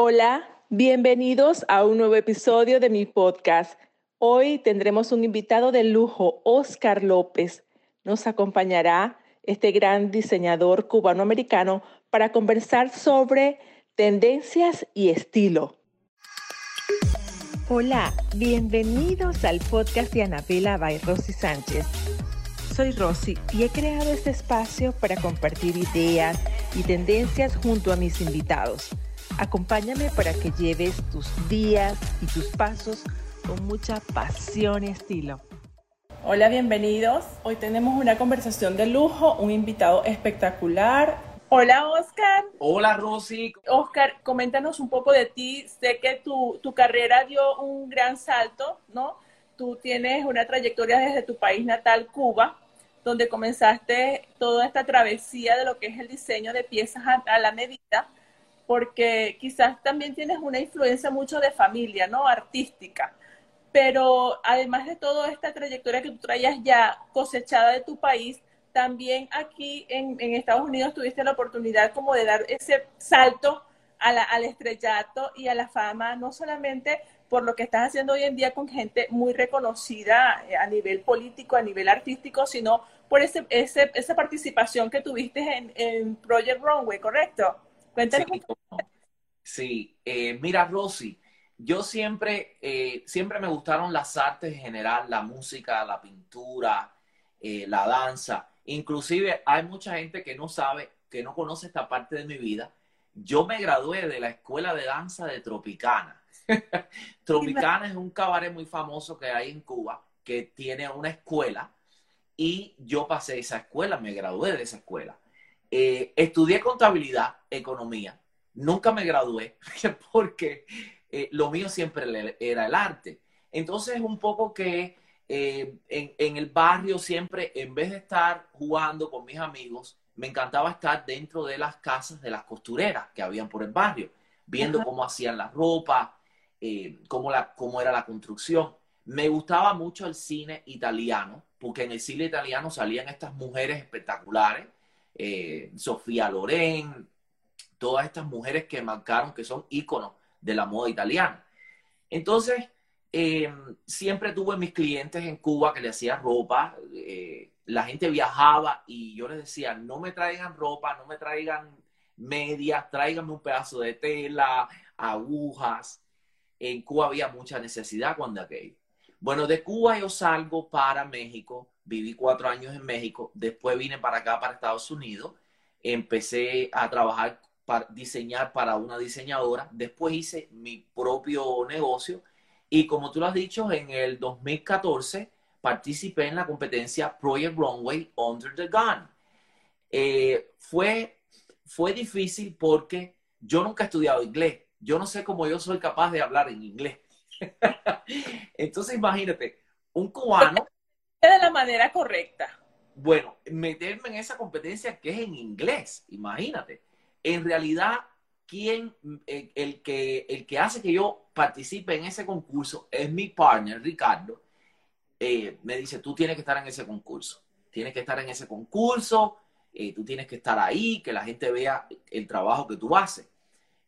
Hola, bienvenidos a un nuevo episodio de mi podcast. Hoy tendremos un invitado de lujo, Oscar López. Nos acompañará este gran diseñador cubano-americano para conversar sobre tendencias y estilo. Hola, bienvenidos al podcast de Anabela by Rosy Sánchez. Soy Rosy y he creado este espacio para compartir ideas y tendencias junto a mis invitados. Acompáñame para que lleves tus días y tus pasos con mucha pasión y estilo. Hola, bienvenidos. Hoy tenemos una conversación de lujo, un invitado espectacular, Hola, Oscar. Hola, Rosy. Oscar, coméntanos un poco de ti. Sé que tu, tu carrera dio un gran salto, ¿no? Tú tienes una trayectoria desde tu país natal, Cuba, donde comenzaste toda esta travesía de lo que es el diseño de piezas a, la medida, porque quizás también tienes una influencia mucho de familia, ¿no? Artística. Pero además de toda esta trayectoria que tú traías ya cosechada de tu país, también aquí en, Estados Unidos tuviste la oportunidad como de dar ese salto al estrellato y a la fama, no solamente por lo que estás haciendo hoy en día con gente muy reconocida eh, a nivel político, a nivel artístico, sino por ese, esa participación que tuviste en, Project Runway, ¿correcto? Cuéntanos. Sí, eh, mira, Rosy, yo siempre, eh, siempre me gustaron las artes en general, la música, la pintura, la danza. Inclusive hay mucha gente que no sabe, que no conoce esta parte de mi vida. Yo me gradué de la escuela de danza de Tropicana. Tropicana es un cabaret muy famoso que hay en Cuba, que tiene una escuela y yo pasé esa escuela, me gradué de esa escuela. Eh, estudié contabilidad, economía. Nunca me gradué porque eh, lo mío siempre era el arte. Entonces, un poco que eh, en, el barrio siempre, en vez de estar jugando con mis amigos, me encantaba estar dentro de las casas de las costureras que habían por el barrio, viendo cómo hacían la ropa, eh, cómo, la, cómo era la construcción. Me gustaba mucho el cine italiano, porque en el cine italiano salían estas mujeres espectaculares, eh, Sofía Loren, todas estas mujeres que marcaron que son íconos de la moda italiana. Entonces, Em, siempre tuve mis clientes en Cuba que le hacía ropa. Eh, la gente viajaba y yo les decía, no me traigan ropa, no me traigan medias, tráiganme un pedazo de tela, agujas. En Cuba había mucha necesidad cuando aquello. Bueno, de Cuba yo salgo para México, viví cuatro años en México, después vine para acá, para Estados Unidos, empecé a trabajar, para diseñar para una diseñadora, después hice mi propio negocio y como tú lo has dicho, en el 2014 participé en la competencia Project Runway Under the Gun. Eh, fue, fue difícil porque yo nunca he estudiado inglés. Yo no sé cómo yo soy capaz de hablar en inglés. Entonces, imagínate, un cubano. De la manera correcta. Bueno, meterme en esa competencia que es en inglés, imagínate. En realidad, ¿quién, eh, el, que, el que hace que yo participe en ese concurso es mi partner, Ricardo. Eh, me dice, tú tienes que estar en ese concurso. Tienes que estar en ese concurso, eh, tú tienes que estar ahí, que la gente vea el trabajo que tú haces.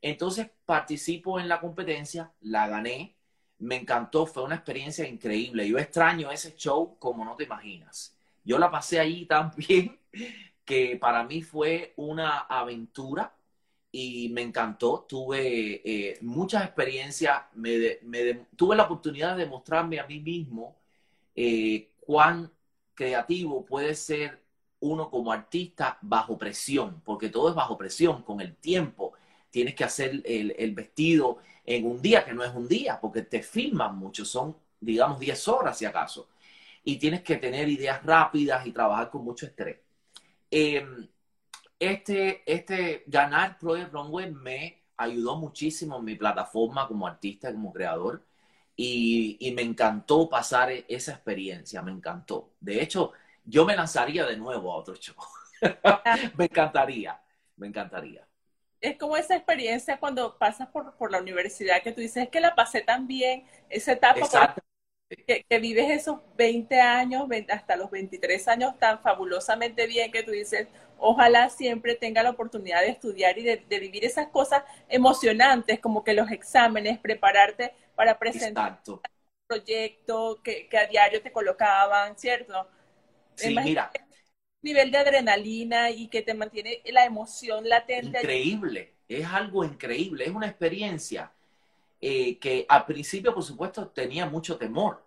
Entonces participo en la competencia, la gané, me encantó, fue una experiencia increíble. Yo extraño ese show como no te imaginas. Yo la pasé allí tan bien que para mí fue una aventura y me encantó. Tuve eh, muchas experiencias, me, tuve la oportunidad de demostrarme a mí mismo eh, cuán creativo puede ser uno como artista bajo presión, porque todo es bajo presión, con el tiempo. Tienes que hacer el vestido en un día que no es un día, porque te filman mucho, son, digamos, 10 horas si acaso. Y tienes que tener ideas rápidas y trabajar con mucho estrés. Em, este, este ganar Project Runway me ayudó muchísimo en mi plataforma como artista, como creador. Y, me encantó pasar esa experiencia, me encantó. De hecho, yo me lanzaría de nuevo a otro show. me encantaría, me encantaría. Es como esa experiencia cuando pasas por, por, la universidad que tú dices, es que la pasé tan bien, esa etapa que, que, vives esos 20 años, hasta los 23 años tan fabulosamente bien que tú dices, ojalá siempre tenga la oportunidad de estudiar y de, vivir esas cosas emocionantes, como que los exámenes, prepararte para presentar un proyecto que, a diario te colocaban, ¿cierto? Sí, mira. Nivel de adrenalina y que te mantiene la emoción latente. Increíble, es algo increíble, es una experiencia eh, que al principio, por supuesto, tenía mucho temor,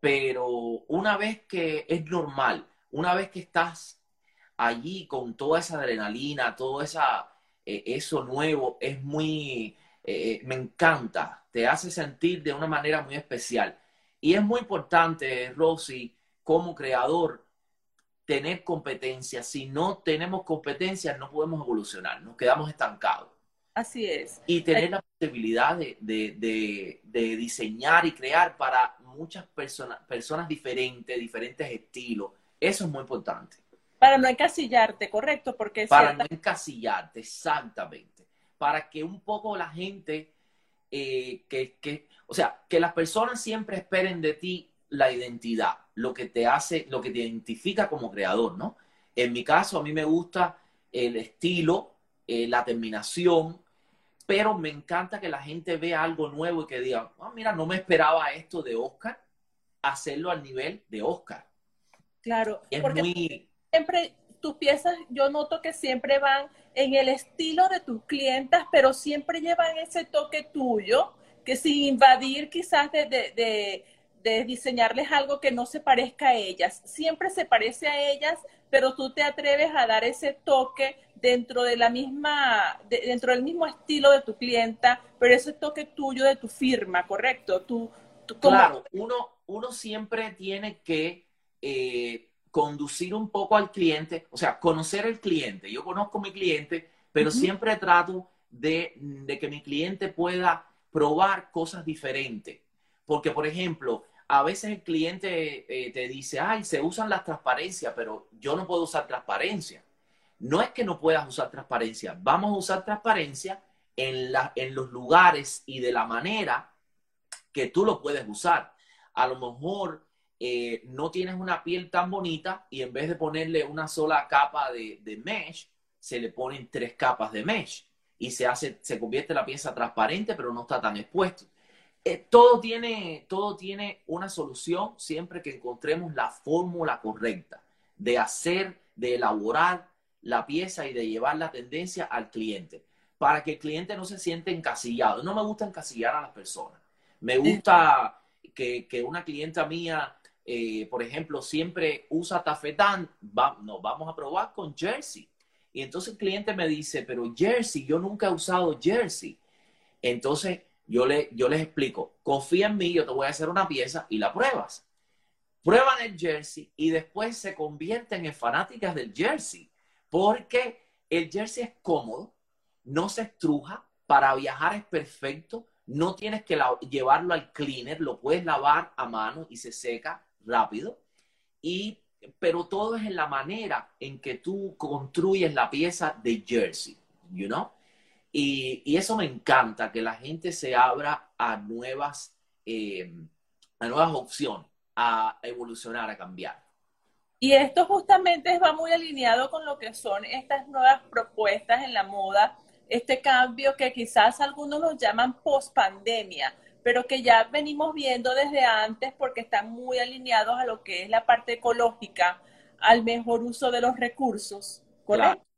pero una vez que es normal, una vez que estás allí con toda esa adrenalina, todo esa, eh, eso nuevo, es muy, eh, me encanta, te hace sentir de una manera muy especial. Y es muy importante, Rosy, como creador, tener competencia. Si no tenemos competencia, no podemos evolucionar, nos quedamos estancados. Así es. Y tener la posibilidad de, de, diseñar y crear para muchas personas, personas diferentes, diferentes estilos. Eso es muy importante. Para no encasillarte, correcto, porque para no encasillarte, exactamente. Para que un poco la gente, eh, que, que, o sea, que las personas siempre esperen de ti la identidad, lo que te hace, lo que te identifica como creador, ¿no? En mi caso, a mí me gusta el estilo, eh, la terminación, pero me encanta que la gente vea algo nuevo y que diga, ah, mira, no me esperaba esto de Oscar, hacerlo al nivel de Oscar. Claro, es porque siempre tus piezas, yo noto que siempre van en el estilo de tus clientas, pero siempre llevan ese toque tuyo, que sin invadir quizás de, de, de diseñarles algo que no se parezca a ellas, siempre se parece a ellas, pero tú te atreves a dar ese toque dentro de la misma, dentro del mismo estilo de tu clienta, pero ese toque tuyo de tu firma, ¿correcto? Tú, Claro, uno, uno siempre tiene que eh, conducir un poco al cliente, o sea, conocer el cliente. Yo conozco a mi cliente, pero siempre trato de, de que mi cliente pueda probar cosas diferentes. Porque, por ejemplo, a veces el cliente eh, te dice, ay, se usan las transparencias, pero yo no puedo usar transparencia. No es que no puedas usar transparencia, vamos a usar transparencia en, los lugares y de la manera que tú lo puedes usar. A lo mejor eh, no tienes una piel tan bonita y en vez de ponerle una sola capa de, de mesh, se le ponen tres capas de mesh y se hace, se convierte la pieza transparente, pero no está tan expuesto. Eh, todo, tiene, todo tiene una solución siempre que encontremos la fórmula correcta de hacer, de elaborar la pieza y de llevar la tendencia al cliente, para que el cliente no se siente encasillado. No me gusta encasillar a las personas. Me gusta que, una clienta mía, eh, por ejemplo, siempre usa tafetán, nos vamos a probar con jersey. Y entonces el cliente me dice, pero jersey, yo nunca he usado jersey. Entonces yo, le, les explico, confía en mí, yo te voy a hacer una pieza y la pruebas. Prueban el jersey y después se convierten en fanáticas del jersey, porque el jersey es cómodo, no se estruja, para viajar es perfecto, no tienes que llevarlo al cleaner, lo puedes lavar a mano y se seca rápido. Y, pero todo es en la manera en que tú construyes la pieza de jersey, you know? Y, eso me encanta, que la gente se abra a nuevas, eh, a nuevas opciones, a evolucionar, a cambiar. Y esto justamente va muy alineado con lo que son estas nuevas propuestas en la moda, este cambio que quizás algunos lo llaman post pandemia, pero que ya venimos viendo desde antes porque están muy alineados a lo que es la parte ecológica, al mejor uso de los recursos. ¿correcto?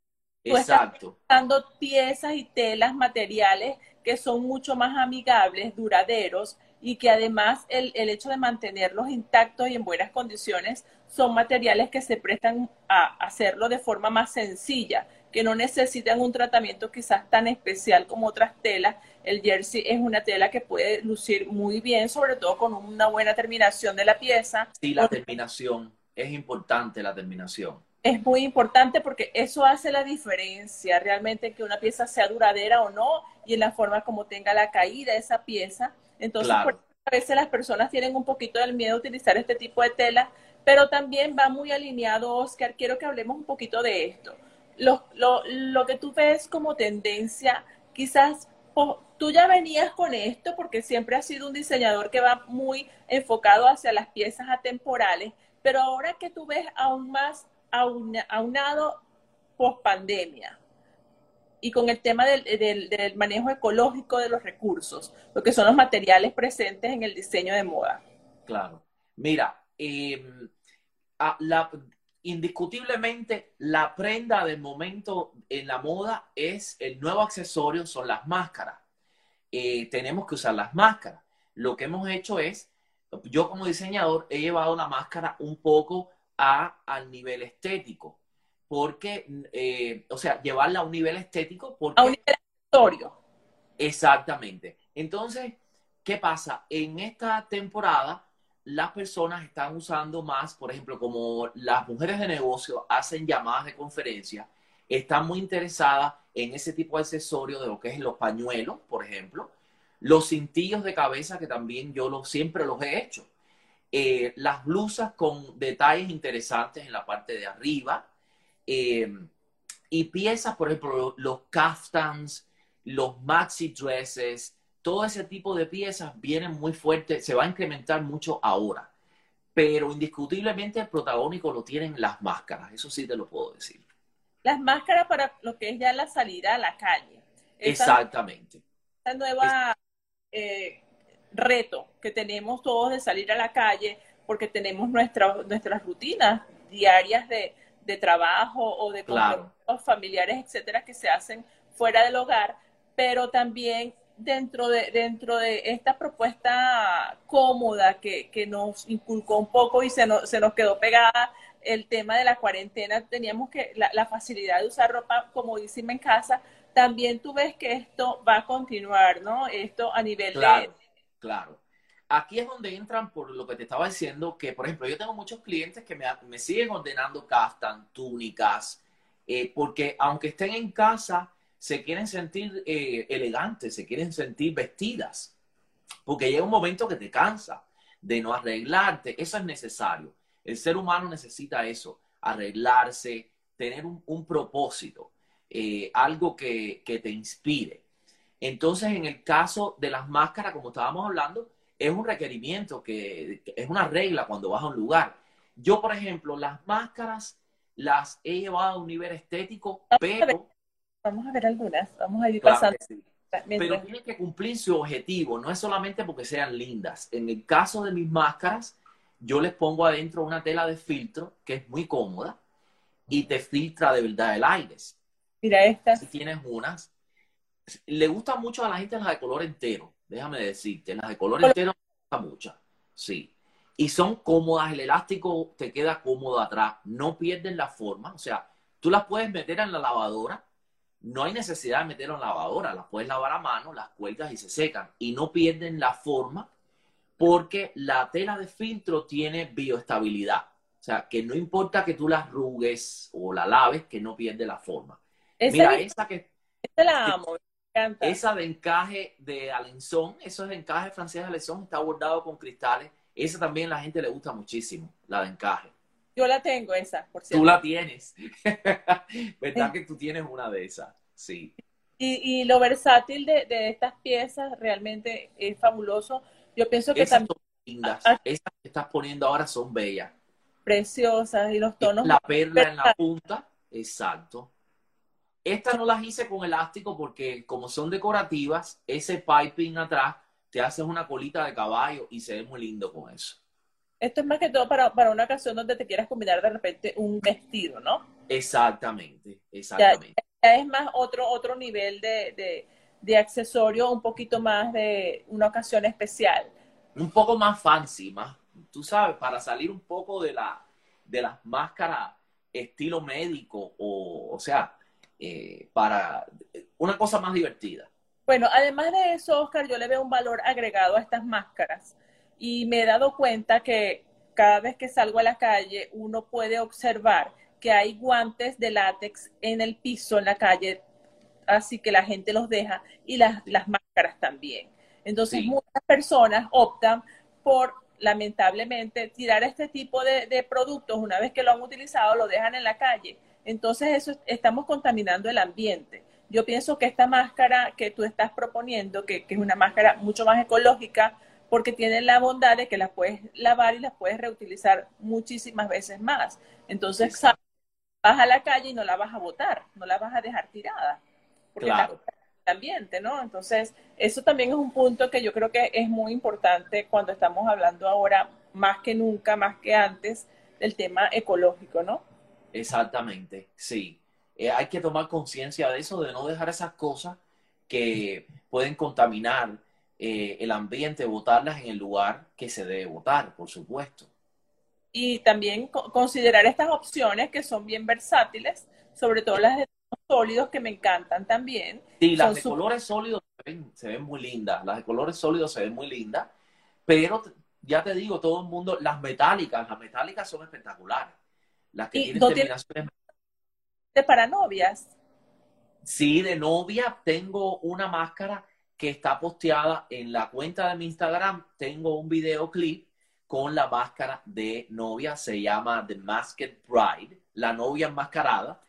Exacto. Estás piezas y telas, materiales que son mucho más amigables, duraderos y que además el, el, hecho de mantenerlos intactos y en buenas condiciones son materiales que se prestan a hacerlo de forma más sencilla, que no necesitan un tratamiento quizás tan especial como otras telas. El jersey es una tela que puede lucir muy bien, sobre todo con una buena terminación de la pieza. Sí, la terminación, es importante la terminación es muy importante porque eso hace la diferencia realmente que una pieza sea duradera o no y en la forma como tenga la caída esa pieza. Entonces, a veces las personas tienen un poquito del miedo a utilizar este tipo de tela, pero también va muy alineado, Oscar. Quiero que hablemos un poquito de esto. Lo, lo, lo que tú ves como tendencia, quizás tú ya venías con esto porque siempre has sido un diseñador que va muy enfocado hacia las piezas atemporales, pero ahora que tú ves aún más aunado post pandemia y con el tema del, manejo ecológico de los recursos, lo que son los materiales presentes en el diseño de moda. Claro. Mira, em, indiscutiblemente la prenda del momento en la moda es el nuevo accesorio, son las máscaras. Eh, tenemos que usar las máscaras. Lo que hemos hecho es, yo como diseñador he llevado la máscara un poco a, al nivel estético, porque, eh, o sea, llevarla a un nivel estético. Porque, a un nivel accesorio. Exactamente. Entonces, ¿qué pasa? En esta temporada las personas están usando más, por ejemplo, como las mujeres de negocio hacen llamadas de conferencia, están muy interesadas en ese tipo de accesorios de lo que es los pañuelos, por ejemplo, los cintillos de cabeza, que también yo lo, siempre los he hecho, eh, las blusas con detalles interesantes en la parte de arriba, eh, y piezas, por ejemplo, los caftans, los maxi dresses, todo ese tipo de piezas vienen muy fuertes, se va a incrementar mucho ahora. Pero indiscutiblemente el protagónico lo tienen las máscaras, eso sí te lo puedo decir. Las máscaras para lo que es ya la salida a la calle. Exactamente. Esta nueva eh, reto que tenemos todos de salir a la calle porque tenemos nuestra, nuestras rutinas diarias de, trabajo o de claro. familiares, etcétera, que se hacen fuera del hogar, pero también dentro de, dentro de esta propuesta cómoda que, nos inculcó un poco y se nos, se nos quedó pegada el tema de la cuarentena, teníamos que la, facilidad de usar ropa comodísima en casa, también tú ves que esto va a continuar, ¿no? Esto a nivel de... Claro. Aquí es donde entran por lo que te estaba diciendo, que por ejemplo, yo tengo muchos clientes que me, siguen ordenando castan, túnicas, eh, porque aunque estén en casa, se quieren sentir eh, elegantes, se quieren sentir vestidas, porque llega un momento que te cansa de no arreglarte, eso es necesario. El ser humano necesita eso, arreglarse, tener un, propósito, eh, algo que, te inspire. Entonces, en el caso de las máscaras, como estábamos hablando, es un requerimiento, que, que es una regla cuando vas a un lugar. Yo, por ejemplo, las máscaras las he llevado a un nivel estético, pero Vamos a ver algunas, vamos a ir pasando. Pero tienen que cumplir su objetivo, no es solamente porque sean lindas. En el caso de mis máscaras, yo les pongo adentro una tela de filtro que es muy cómoda y te filtra de verdad el aire. Mira estas. Si tienes unas. Le gusta mucho a la gente las de color entero, déjame decirte. Las de color entero me gusta mucho. Sí. Y son cómodas, el elástico te queda cómodo atrás, no pierden la forma. O sea, tú las puedes meter en la lavadora no hay necesidad de meterlo en lavadora, las puedes lavar a mano, las cuelgas y se secan y no pierden la forma porque la tela de filtro tiene bioestabilidad. O sea, que no importa que tú la arrugues o la laves, que no pierde la forma. Mira, esa que... la amo, Esa de encaje de Alençon, eso es de encaje francés de Alençon, está bordado con cristales. Esa también a la gente le gusta muchísimo, la de encaje. Yo la tengo esa, por cierto. Tú la tienes. ¿Verdad que tú tienes una de esas? Sí. Y, lo versátil de, estas piezas realmente es fabuloso. Yo pienso que también... lindas. Ah, ah. Esas que estás poniendo ahora son bellas. Preciosas y los tonos... La perla en la punta, exacto. Estas no las hice con elástico porque como son decorativas, ese piping atrás te haces una colita de caballo y se ve muy lindo con eso. Esto es más que todo para, para una ocasión donde te quieras combinar de repente un vestido, ¿no? Exactamente, exactamente. Ya, es más otro, otro nivel de, de, accesorio, un poquito más de una ocasión especial. Un poco más fancy, más, tú sabes, para salir un poco de la de las máscaras estilo médico o, o sea, eh, para una cosa más divertida. Bueno, además de eso, Oscar, yo le veo un valor agregado a estas máscaras y me he dado cuenta que cada vez que salgo a la calle uno puede observar que hay guantes de látex en el piso, en la calle, así que la gente los deja y las, las máscaras también. Entonces muchas personas optan por, lamentablemente, tirar este tipo de, de, productos una vez que lo han utilizado, lo dejan en la calle. Entonces eso estamos contaminando el ambiente. Yo pienso que esta máscara que tú estás proponiendo, que, que es una máscara mucho más ecológica, porque tienen la bondad de que las puedes lavar y las puedes reutilizar muchísimas veces más. Entonces, vas a la calle y no la vas a botar, no la vas a dejar tirada. Porque claro. el ambiente, ¿no? Entonces, eso también es un punto que yo creo que es muy importante cuando estamos hablando ahora, más que nunca, más que antes, del tema ecológico, ¿no? Exactamente, sí. Eh, hay que tomar conciencia de eso, de no dejar esas cosas que pueden contaminar eh, el ambiente, botarlas en el lugar que se debe votar, por supuesto. Y también considerar estas opciones que son bien versátiles, sobre todo las de sólidos que me encantan también. Sí, las de colores sólidos se ven, muy lindas, las de colores sólidos se ven muy lindas, pero ya te digo, todo el mundo, las metálicas, las metálicas son espectaculares. Las que tienen terminaciones... ¿De para novias? Sí, de novia tengo una máscara que está posteada en la cuenta de mi Instagram. Tengo un videoclip con la máscara de novia, se llama The Masked Bride, la novia enmascarada.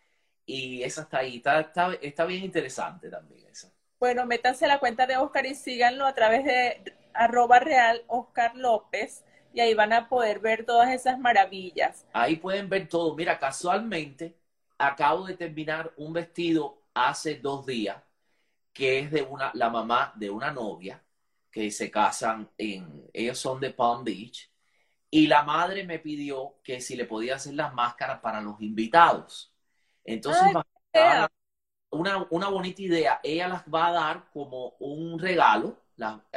Y esa está ahí, está, está, bien interesante también esa. Bueno, métanse a la cuenta de Oscar y síganlo a través de arroba real Oscar López y ahí van a poder ver todas esas maravillas. Ahí pueden ver todo. Mira, casualmente acabo de terminar un vestido hace dos días que es de una, la mamá de una novia que se casan en, ellos son de Palm Beach, y la madre me pidió que si le podía hacer las máscaras para los invitados. Entonces, una, una, bonita idea, ella las va a dar como un regalo,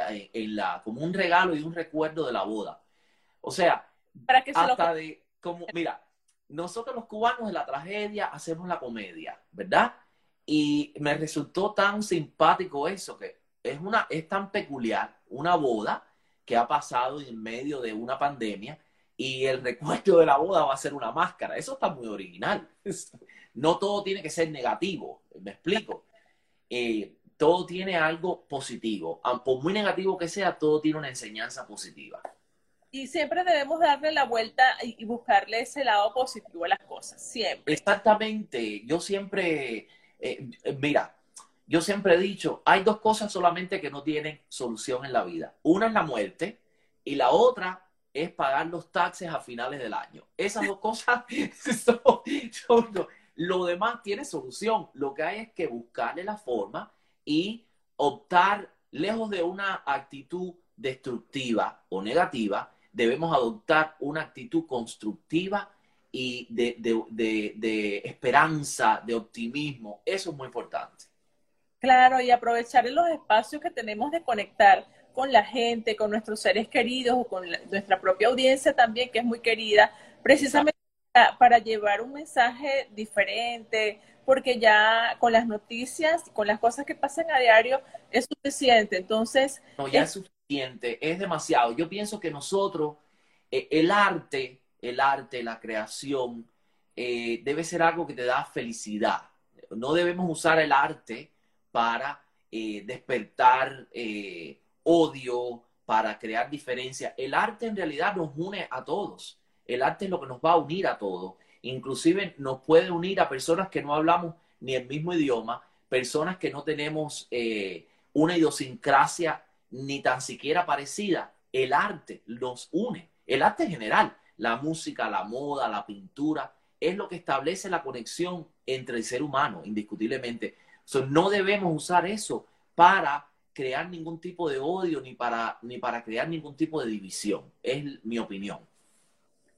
eh, en la, como un regalo y un recuerdo de la boda. O sea, para que hasta de, como, mira, nosotros los cubanos de la tragedia hacemos la comedia, ¿verdad? Y me resultó tan simpático eso, que es, una, es tan peculiar, una boda que ha pasado en medio de una pandemia y el recuerdo de la boda va a ser una máscara. Eso está muy original. No todo tiene que ser negativo, me explico. Eh, todo tiene algo positivo. Por muy negativo que sea, todo tiene una enseñanza positiva. Y siempre debemos darle la vuelta y buscarle ese lado positivo a las cosas, siempre. Exactamente. Yo siempre eh, mira, yo siempre he dicho, hay dos cosas solamente que no tienen solución en la vida. Una es la muerte y la otra es pagar los taxes a finales del año. Esas dos cosas son, lo demás tiene solución. Lo que hay es que buscarle la forma y optar, lejos de una actitud destructiva o negativa, debemos adoptar una actitud constructiva y de, de, de, esperanza, de optimismo. Eso es muy importante. Claro, y aprovechar los espacios que tenemos de conectar con la gente, con nuestros seres queridos o con nuestra propia audiencia también, que es muy querida, precisamente para, llevar un mensaje diferente, porque ya con las noticias, con las cosas que pasan a diario, es suficiente. Entonces... No, ya es, suficiente, es demasiado. Yo pienso que nosotros, eh, el arte, el arte, la creación, eh, debe ser algo que te da felicidad. No debemos usar el arte para eh, despertar odio, para crear diferencia. El arte en realidad nos une a todos. El arte es lo que nos va a unir a todos. Inclusive nos puede unir a personas que no hablamos ni el mismo idioma, personas que no tenemos una idiosincrasia ni tan siquiera parecida. El arte nos une. El arte en general la música, la moda, la pintura, es lo que establece la conexión entre el ser humano, indiscutiblemente. no debemos usar eso para crear ningún tipo de odio ni para, ni para crear ningún tipo de división. Es mi opinión.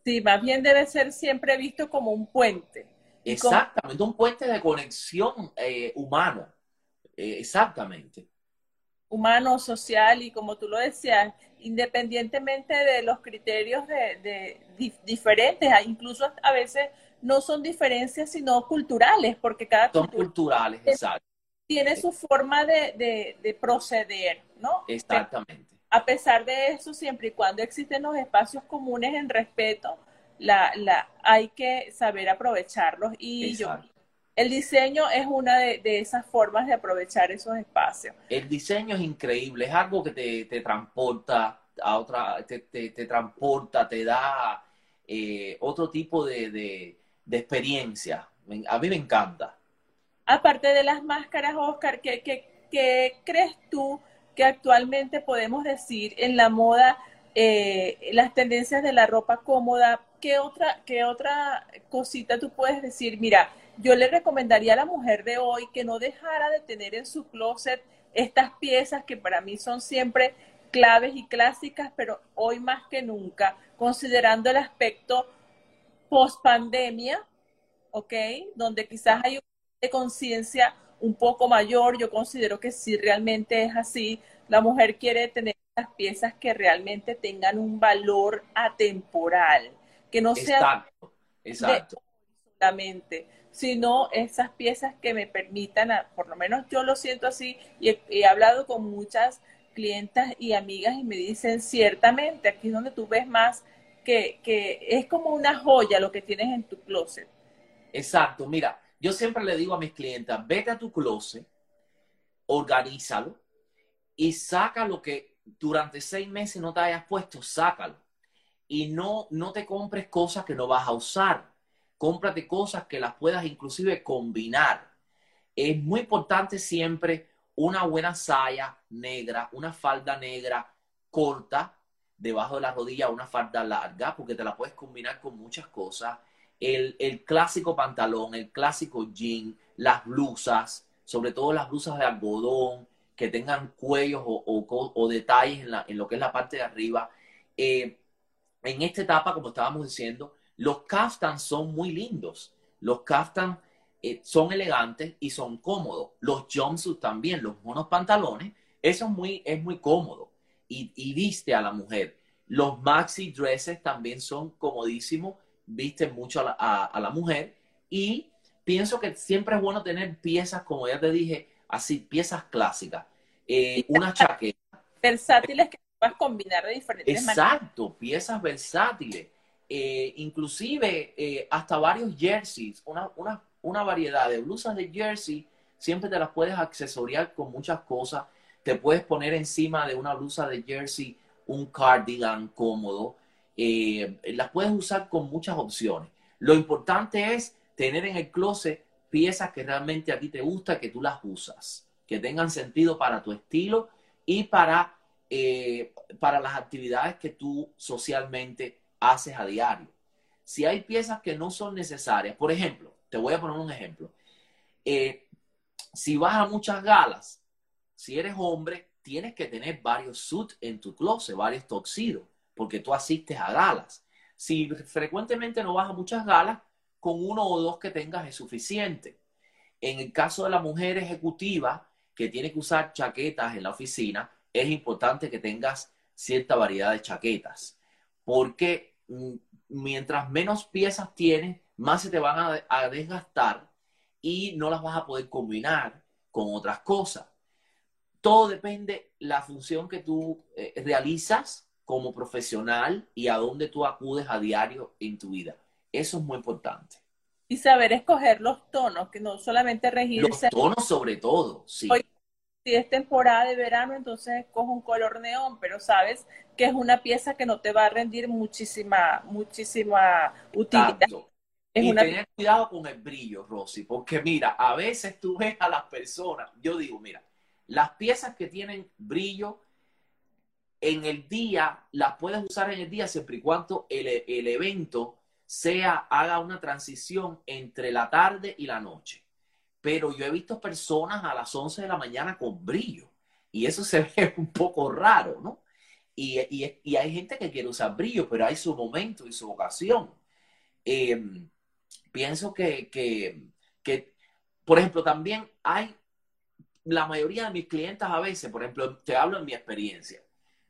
Sí, más bien debe ser siempre visto como un puente. Exactamente, un puente de conexión eh, humano. Eh, exactamente humano, social y como tú lo decías, independientemente de los criterios de, diferentes, incluso a veces no son diferencias sino culturales, porque cada son culturales, exacto. tiene su forma de, proceder, ¿no? Exactamente. A pesar de eso, siempre y cuando existen los espacios comunes en respeto, la, la, hay que saber aprovecharlos. Y yo, el diseño es una de, esas formas de aprovechar esos espacios. El diseño es increíble, es algo que te, transporta a otra, te, transporta, te da eh, otro tipo de, experiencia. A mí me encanta. Aparte de las máscaras, Oscar, ¿qué, qué, crees tú que actualmente podemos decir en la moda, eh, las tendencias de la ropa cómoda ¿qué otra, ¿qué otra cosita tú puedes decir? Mira, yo le recomendaría a la mujer de hoy que no dejara de tener en su closet estas piezas que para mí son siempre claves y clásicas, pero hoy más que nunca, considerando el aspecto post pandemia, ¿ok? Donde quizás hay una conciencia un poco mayor, yo considero que si realmente es así, la mujer quiere tener las piezas que realmente tengan un valor atemporal, que no sea exacto, solamente, sino esas piezas que me permitan, por lo menos yo lo siento así, y he, hablado con muchas clientas y amigas y me dicen, ciertamente, aquí es donde tú ves más que, que es como una joya lo que tienes en tu closet. Exacto, mira, yo siempre le digo a mis clientas, vete a tu closet, organízalo y saca lo que durante seis meses no te hayas puesto, sácalo. Y no, no te compres cosas que no vas a usar. Cómprate cosas que las puedas inclusive combinar. Es muy importante siempre una buena saya negra, una falda negra corta, debajo de la rodilla, una falda larga, porque te la puedes combinar con muchas cosas el, clásico pantalón, el clásico jean, las blusas, sobre todo las blusas de algodón, que tengan cuellos o, detalles en, lo que es la parte de arriba. Eh, en esta etapa, como estábamos diciendo, los kaftans son muy lindos. Los kaftans eh, son elegantes y son cómodos. Los jumpsuits también, los monos pantalones, eso es muy, es muy cómodo y, y viste a la mujer. Los maxi dresses también son comodísimos viste mucho a la, mujer y pienso que siempre es bueno tener piezas, como ya te dije, así, piezas clásicas. Eh, una chaqueta. Versátiles que puedas combinar de diferentes Exacto, piezas versátiles. Eh, inclusive eh, hasta varios jerseys, una, una, una variedad de blusas de jersey, siempre te las puedes accesoriar con muchas cosas. Te puedes poner encima de una blusa de jersey un cardigan cómodo. Eh, las puedes usar con muchas opciones. Lo importante es tener en el closet piezas que realmente a ti te gusta, que tú las usas, que tengan sentido para tu estilo y para, para las actividades que tú socialmente haces a diario. Si hay piezas que no son necesarias, por ejemplo, te voy a poner un ejemplo. Eh, si vas a muchas galas, si eres hombre, tienes que tener varios suits en tu closet, varios toxidos porque tú asistes a galas. Si frecuentemente no vas a muchas galas, con uno o dos que tengas es suficiente. En el caso de la mujer ejecutiva que tiene que usar chaquetas en la oficina, es importante que tengas cierta variedad de chaquetas, porque mientras menos piezas tienes, más se te van a, desgastar y no las vas a poder combinar con otras cosas. Todo depende la función que tú eh, realizas como profesional y a dónde tú acudes a diario en tu vida. Eso es muy importante. Y saber escoger los tonos, que no solamente regirse. Los tonos sobre todo, sí. Si es temporada de verano, entonces cojo un color neón, pero sabes que es una pieza que no te va a rendir muchísima, muchísima utilidad. y tener cuidado con el brillo, Rosy, porque mira, a veces tú ves a las personas, yo digo, mira, las piezas que tienen brillo en el día, las puedes usar en el día siempre y cuando el, el evento sea, haga una transición entre la tarde y la noche. Pero yo he visto personas a las 11 de la mañana con brillo y eso se ve un poco raro, ¿no? Y, y, hay gente que quiere usar brillo, pero hay su momento y su ocasión. Em, pienso que, que, que, por ejemplo, también hay la mayoría de mis clientes a veces, por ejemplo, te hablo en mi experiencia,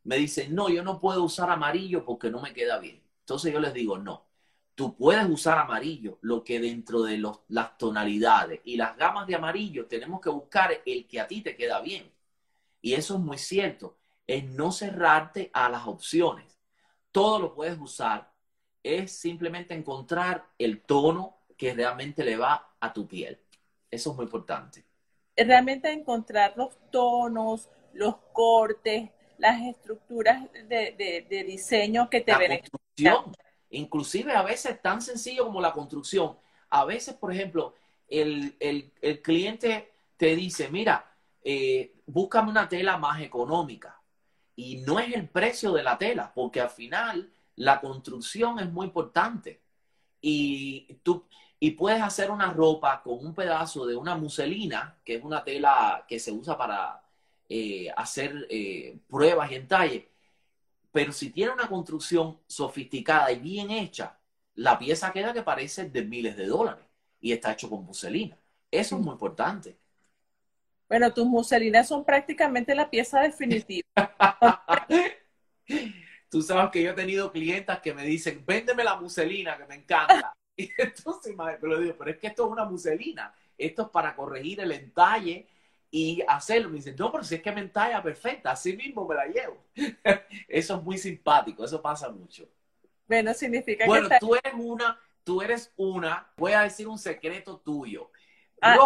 me dicen, no, yo no puedo usar amarillo porque no me queda bien. Entonces yo les digo, no, tú puedes usar amarillo, lo que dentro de los, las tonalidades y las gamas de amarillo tenemos que buscar el que a ti te queda bien. Y eso es muy cierto, es no cerrarte a las opciones. Todo lo puedes usar, es simplemente encontrar el tono que realmente le va a tu piel. Eso es muy importante. Realmente encontrar los tonos, los cortes, las estructuras de, diseño que te. Construcción, inclusive a veces tan sencillo como la construcción. A veces, por ejemplo, el, cliente te dice, mira, eh, búscame una tela más económica. Y no es el precio de la tela, porque al final la construcción es muy importante. Y tú, y puedes hacer una ropa con un pedazo de una muselina, que es una tela que se usa para eh, hacer eh, pruebas y entalles. Pero si tiene una construcción sofisticada y bien hecha, la pieza queda que parece de miles de dólares y está hecho con muselina. Eso es muy importante. Bueno, tus muselinas son prácticamente la pieza definitiva. Tú sabes que yo he tenido clientas que me dicen, véndeme la muselina, que me encanta. Y entonces me lo digo, pero es que esto es una muselina. Esto es para corregir el entalle y hacerlo. Me dicen, no, pero si es que me entalla perfecta, así mismo me la llevo. Eso es muy simpático, eso pasa mucho. Bueno, significa bueno, que... Bueno, tú eres una, tú eres una, voy a decir un secreto tuyo. Ah.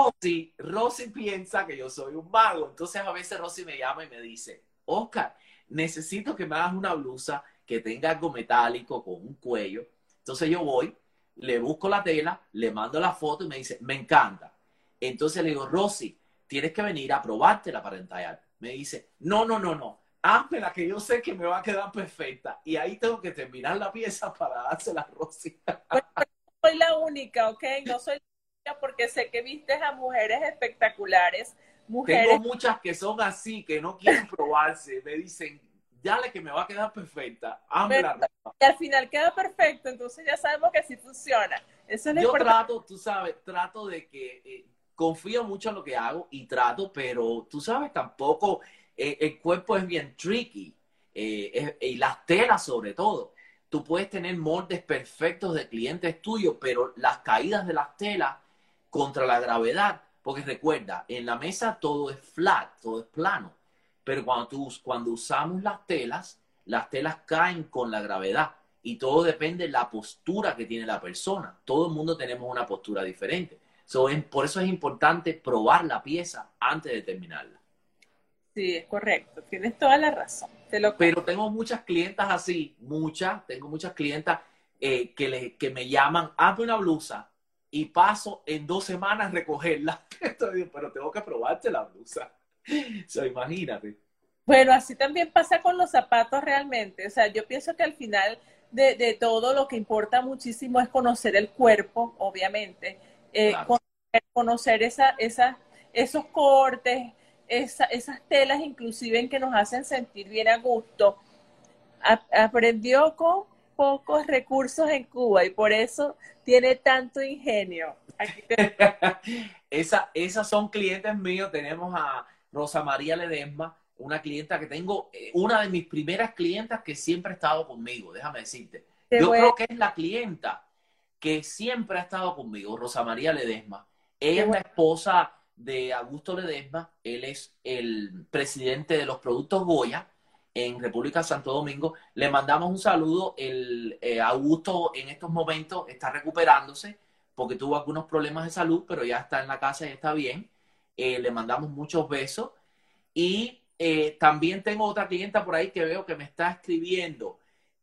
Rosy, piensa que yo soy un mago. Entonces a veces Rosy me llama y me dice, Oscar, necesito que me hagas una blusa que tenga algo metálico con un cuello. Entonces yo voy, le busco la tela, le mando la foto y me dice, me encanta. Entonces le digo, Rosy, tienes que venir a probártela para entallar. Me dice, no, no, no, no, la que yo sé que me va a quedar perfecta. Y ahí tengo que terminar la pieza para dársela a Rosy. soy la única, ¿ok? No soy la única porque sé que vistes a mujeres espectaculares. Mujeres... Tengo muchas que son así, que no quieren probarse. Me dicen, dale que me va a quedar perfecta. y al final queda perfecto, entonces ya sabemos que sí funciona. Eso es Yo trato, tú sabes, trato de que eh, confío mucho en lo que hago y trato, pero tú sabes, tampoco eh, el cuerpo es bien tricky eh, y las telas sobre todo. Tú puedes tener moldes perfectos de clientes tuyos, pero las caídas de las telas contra la gravedad, porque recuerda, en la mesa todo es flat, todo es plano pero cuando, tú, cuando usamos las telas, las telas caen con la gravedad y todo depende de la postura que tiene la persona. Todo el mundo tenemos una postura diferente. Por eso es importante probar la pieza antes de terminarla. Sí, es correcto. Tienes toda la razón. Pero tengo muchas clientas así, muchas, tengo muchas clientas eh, que, le, que me llaman, hazme una blusa y paso en dos semanas recogerla. pero tengo que probarte la blusa. Imagínate. Bueno, así también pasa con los zapatos realmente. O sea, yo pienso que al final de, todo lo que importa muchísimo es conocer el cuerpo, obviamente. Eh, conocer, esa, esa, esos cortes, esas telas inclusive en que nos hacen sentir bien a gusto. aprendió con pocos recursos en Cuba y por eso tiene tanto ingenio. Esa, esas son clientes míos. Tenemos a Rosa María Ledesma, una clienta que tengo, eh, una de mis primeras clientas que siempre ha estado conmigo, déjame decirte. Yo creo que es la clienta que siempre ha estado conmigo, Rosa María Ledesma. Ella es la esposa de Augusto Ledesma, él es el presidente de los productos Goya en República Santo Domingo. Le mandamos un saludo. El eh, Augusto en estos momentos está recuperándose porque tuvo algunos problemas de salud, pero ya está en la casa y está bien. Eh, le mandamos muchos besos. Y eh, también tengo otra clienta por ahí que veo que me está escribiendo,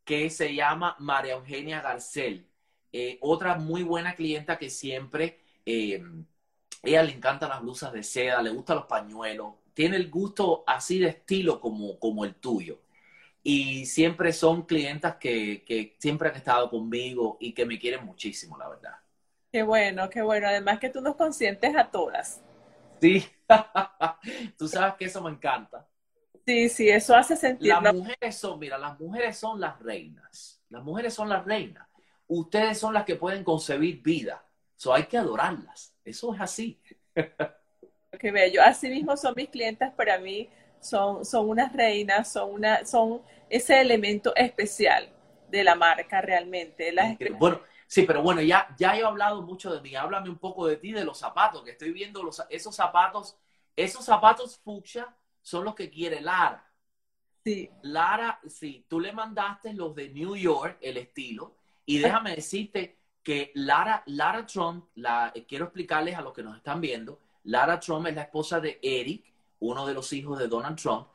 que se llama María Eugenia Garcel. Eh, otra muy buena clienta que siempre, ella le encantan las blusas de seda, le gustan los pañuelos, tiene el gusto así de estilo como, como el tuyo. Y siempre son clientas que, que siempre han estado conmigo y que me quieren muchísimo, la verdad. Qué bueno, qué bueno. Además que tú nos consientes a todas. Sí, tú sabes que eso me encanta. Sí, sí, eso hace sentido. Las mujeres son, mira, las mujeres son las reinas. Las mujeres son las reinas. Ustedes son las que pueden concebir vida. So, hay que adorarlas. Eso es así. Qué bello. Así mismo son mis clientes para mí. Son, son unas reinas, son, una, son ese elemento especial de la marca realmente. bueno, Sí, pero bueno, ya, ya he hablado mucho de mí. Háblame un poco de ti, de los zapatos, que estoy viendo los, esos zapatos, esos zapatos fucsia son los que quiere Lara. Sí. Lara, sí, tú le mandaste los de New York, el estilo, y déjame decirte que Lara, Lara Trump, la, quiero explicarles a los que nos están viendo, Lara Trump es la esposa de Eric, uno de los hijos de Donald Trump.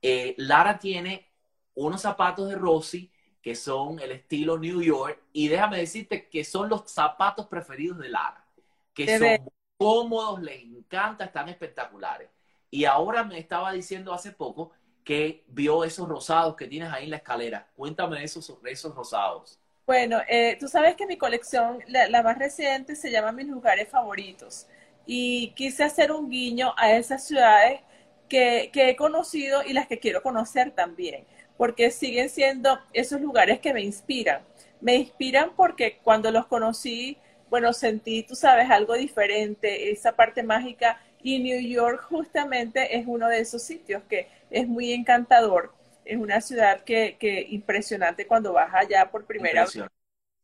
Eh, Lara tiene unos zapatos de Rosy que son el estilo New York, y déjame decirte que son los zapatos preferidos de Lara, que son cómodos, les encanta, están espectaculares. Y ahora me estaba diciendo hace poco que vio esos rosados que tienes ahí en la escalera. Cuéntame de esos, esos rosados. Bueno, eh, tú sabes que mi colección, la, más reciente, se llama Mis lugares favoritos. Y quise hacer un guiño a esas ciudades que, que he conocido y las que quiero conocer también, porque siguen siendo esos lugares que me inspiran. Me inspiran porque cuando los conocí, bueno, sentí, tú sabes, algo diferente, esa parte mágica. Y New York justamente es uno de esos sitios que es muy encantador. Es una ciudad que, que impresionante cuando vas allá por primera vez.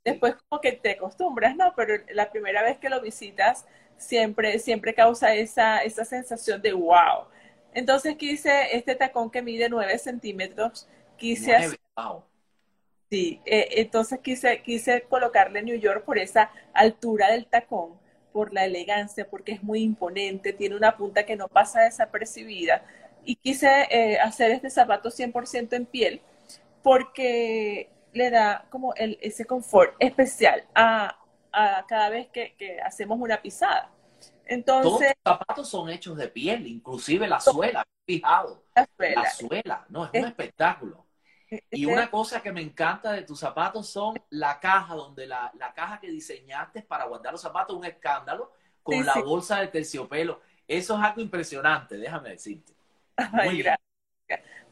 Después como que te acostumbras, ¿no? Pero la primera vez que lo visitas siempre, siempre causa esa, esa sensación de wow. Entonces quise este tacón que mide 9 centímetros, quise hacer, Sí, eh, entonces quise, quise colocarle New York por esa altura del tacón, por la elegancia, porque es muy imponente, tiene una punta que no pasa desapercibida y quise eh, hacer este zapato 100% en piel porque le da como el, ese confort especial a, a cada vez que, que, hacemos una pisada. Entonces, Todos los zapatos son hechos de piel, inclusive la suela, fijado. La suela, la suela no, es, es un espectáculo. Y una cosa que me encanta de tus zapatos son la caja, donde la, la caja que diseñaste para guardar los zapatos, un escándalo, con la bolsa de terciopelo. Eso es algo impresionante, déjame decirte.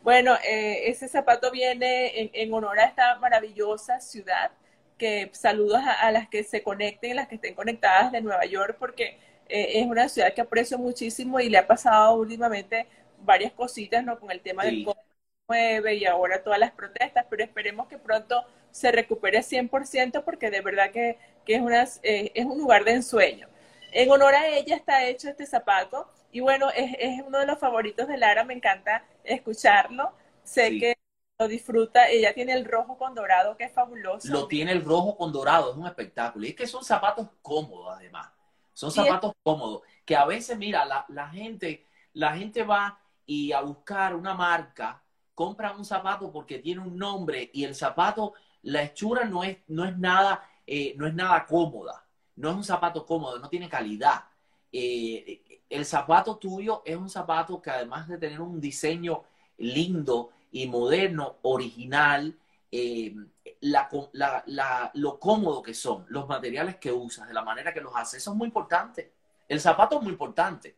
Bueno, eh, ese zapato viene en, honor a esta maravillosa ciudad, que saludos a, las que se conecten, las que estén conectadas de Nueva York, porque eh, es una ciudad que aprecio muchísimo y le ha pasado últimamente varias cositas, ¿no? Con el tema del COVID-19 y ahora todas las protestas, pero esperemos que pronto se recupere 100% porque de verdad que, que es, una, eh, es un lugar de ensueño. En honor a ella está hecho este zapato y bueno, es, es uno de los favoritos de Lara, me encanta escucharlo. Sé que lo disfruta. Ella tiene el rojo con dorado, que es fabuloso. Lo tiene el rojo con dorado, es un espectáculo. Y es que son zapatos cómodos, además. Son zapatos cómodos. Que a veces, mira, la, la, gente, la gente va y a buscar una marca, compra un zapato porque tiene un nombre y el zapato, la hechura no es, no es nada, eh, no es nada cómoda. No es un zapato cómodo, no tiene calidad. Eh, el zapato tuyo es un zapato que además de tener un diseño lindo y moderno, original, eh, lo cómodo que son, los materiales que usas, de la manera que los haces, eso es muy importante. El zapato es muy importante.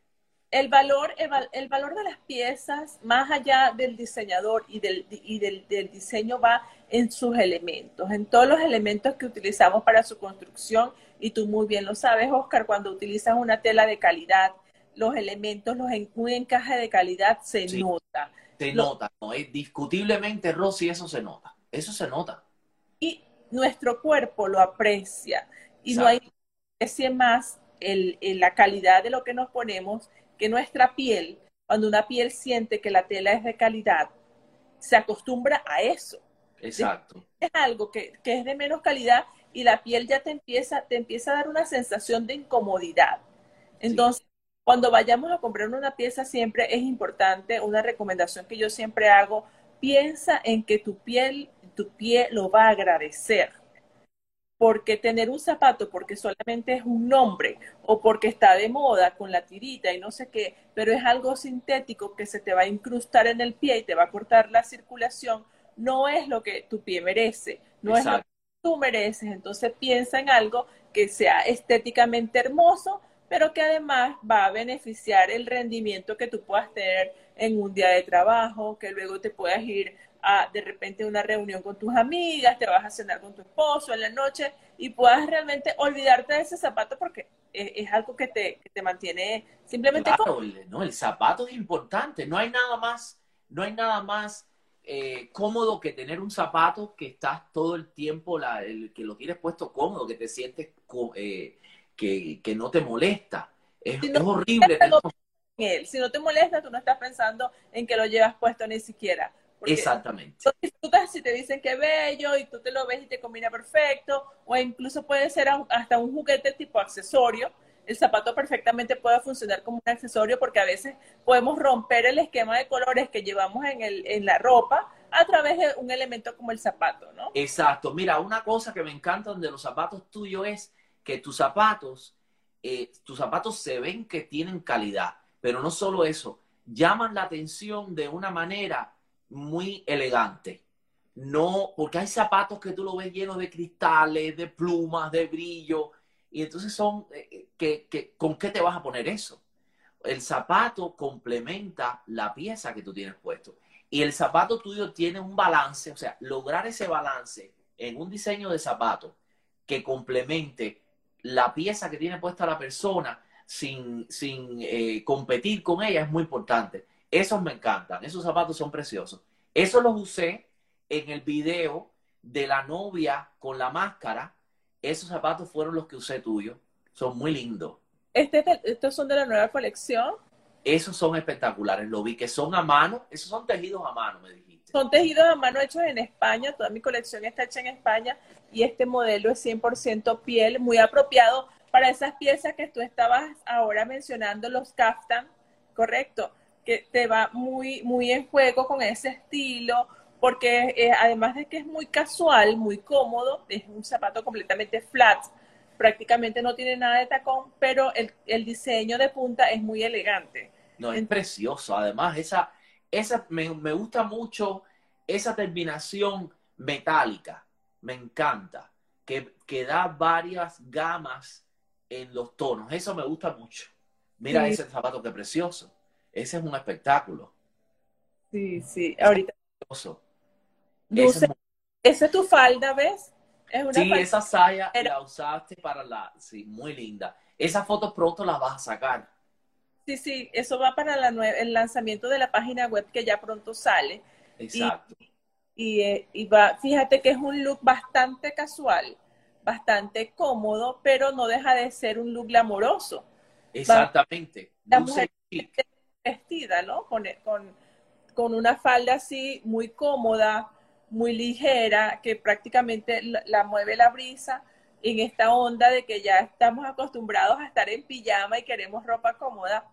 El valor, el, valor de las piezas, más allá del diseñador y, del, del diseño, va en sus elementos, en todos los elementos que utilizamos para su construcción. Y tú muy bien lo sabes, Oscar, cuando utilizas una tela de calidad, los elementos, los un encaje de calidad se nota. Se nota, ¿no? Discutiblemente, Rosy, eso se nota. Eso se nota. Y nuestro cuerpo lo aprecia. Y no hay aprecia más el, la calidad de lo que nos ponemos que nuestra piel. Cuando una piel siente que la tela es de calidad, se acostumbra a eso. Exacto. Es algo que, que es de menos calidad y la piel ya te empieza, te empieza a dar una sensación de incomodidad. Entonces, cuando vayamos a comprar una pieza siempre es importante, una recomendación que yo siempre hago, piensa en que tu piel, tu pie lo va a agradecer. Porque tener un zapato porque solamente es un nombre o porque está de moda con la tirita y no sé qué, pero es algo sintético que se te va a incrustar en el pie y te va a cortar la circulación, no es lo que tu pie merece, no es lo que tú mereces. Entonces piensa en algo que sea estéticamente hermoso, pero que además va a beneficiar el rendimiento que tú puedas tener en un día de trabajo, que luego te puedas ir a de repente a una reunión con tus amigas, te vas a cenar con tu esposo en la noche y puedas realmente olvidarte de ese zapato porque es, algo que te, te, mantiene simplemente claro, no el zapato es importante. No hay nada más no hay nada más eh, cómodo que tener un zapato que estás todo el tiempo la, el, que lo tienes puesto cómodo que te sientes eh, que, no te molesta. Es, horrible. Si no te molesta, tú no estás pensando en que lo llevas puesto ni siquiera. Exactamente. Tú disfrutas si te dicen que bello y tú te lo ves y te combina perfecto, o incluso puede ser hasta un juguete tipo accesorio. El zapato perfectamente puede funcionar como un accesorio porque a veces podemos romper el esquema de colores que llevamos en, el, en la ropa a través de un elemento como el zapato, ¿no? Exacto. Mira, una cosa que me encanta de los zapatos tuyos es que tus zapatos, eh, tus zapatos se ven que tienen calidad, pero no solo eso, llaman la atención de una manera muy elegante. No, porque hay zapatos que tú lo ves llenos de cristales, de plumas, de brillo, y entonces son, eh, que, ¿con qué te vas a poner eso? El zapato complementa la pieza que tú tienes puesto. Y el zapato tuyo tiene un balance, o sea, lograr ese balance en un diseño de zapato que complemente la pieza que tiene puesta la persona sin, sin eh, competir con ella es muy importante. Esos me encantan, esos zapatos son preciosos. Eso los usé en el video de la novia con la máscara. Esos zapatos fueron los que usé tuyo. Son muy lindos. Este, ¿Estos son de la nueva colección? Esos son espectaculares. Lo vi que son a mano. Esos son tejidos a mano, me dijiste. Son tejidos a mano hechos en España. Toda mi colección está hecha en España. Y este modelo es 100% piel, muy apropiado para esas piezas que tú estabas ahora mencionando, los kaftan, correcto, que te va muy, muy en juego con ese estilo, porque eh, además de que es muy casual, muy cómodo, es un zapato completamente flat, prácticamente no tiene nada de tacón, pero el, diseño de punta es muy elegante. No, es precioso. Además, esa, esa me, me gusta mucho esa terminación metálica. Me encanta. Que, que da varias gamas en los tonos. Eso me gusta mucho. Mira ese zapato, qué precioso. Ese es un espectáculo. Sí, sí. Ahorita. esa es tu falda, ¿ves? sí, esa saya la usaste para la. Sí, muy linda. Esa foto pronto la vas a sacar. Sí, sí, eso va para la el lanzamiento de la página web que ya pronto sale. Exacto. Y, eh, y va, fíjate que es un look bastante casual bastante cómodo, pero no deja de ser un look glamoroso. Exactamente. La mujer vestida, ¿no? Con, con, con, una falda así muy cómoda, muy ligera, que prácticamente la, mueve la brisa en esta onda de que ya estamos acostumbrados a estar en pijama y queremos ropa cómoda.